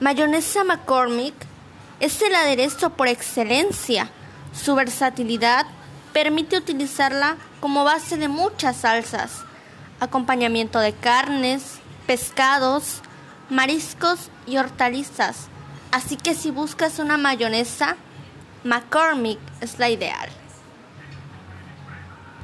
Mayonesa McCormick es el aderezo por excelencia. Su versatilidad permite utilizarla como base de muchas salsas, acompañamiento de carnes, pescados, mariscos y hortalizas. Así que si buscas una mayonesa, McCormick es la ideal.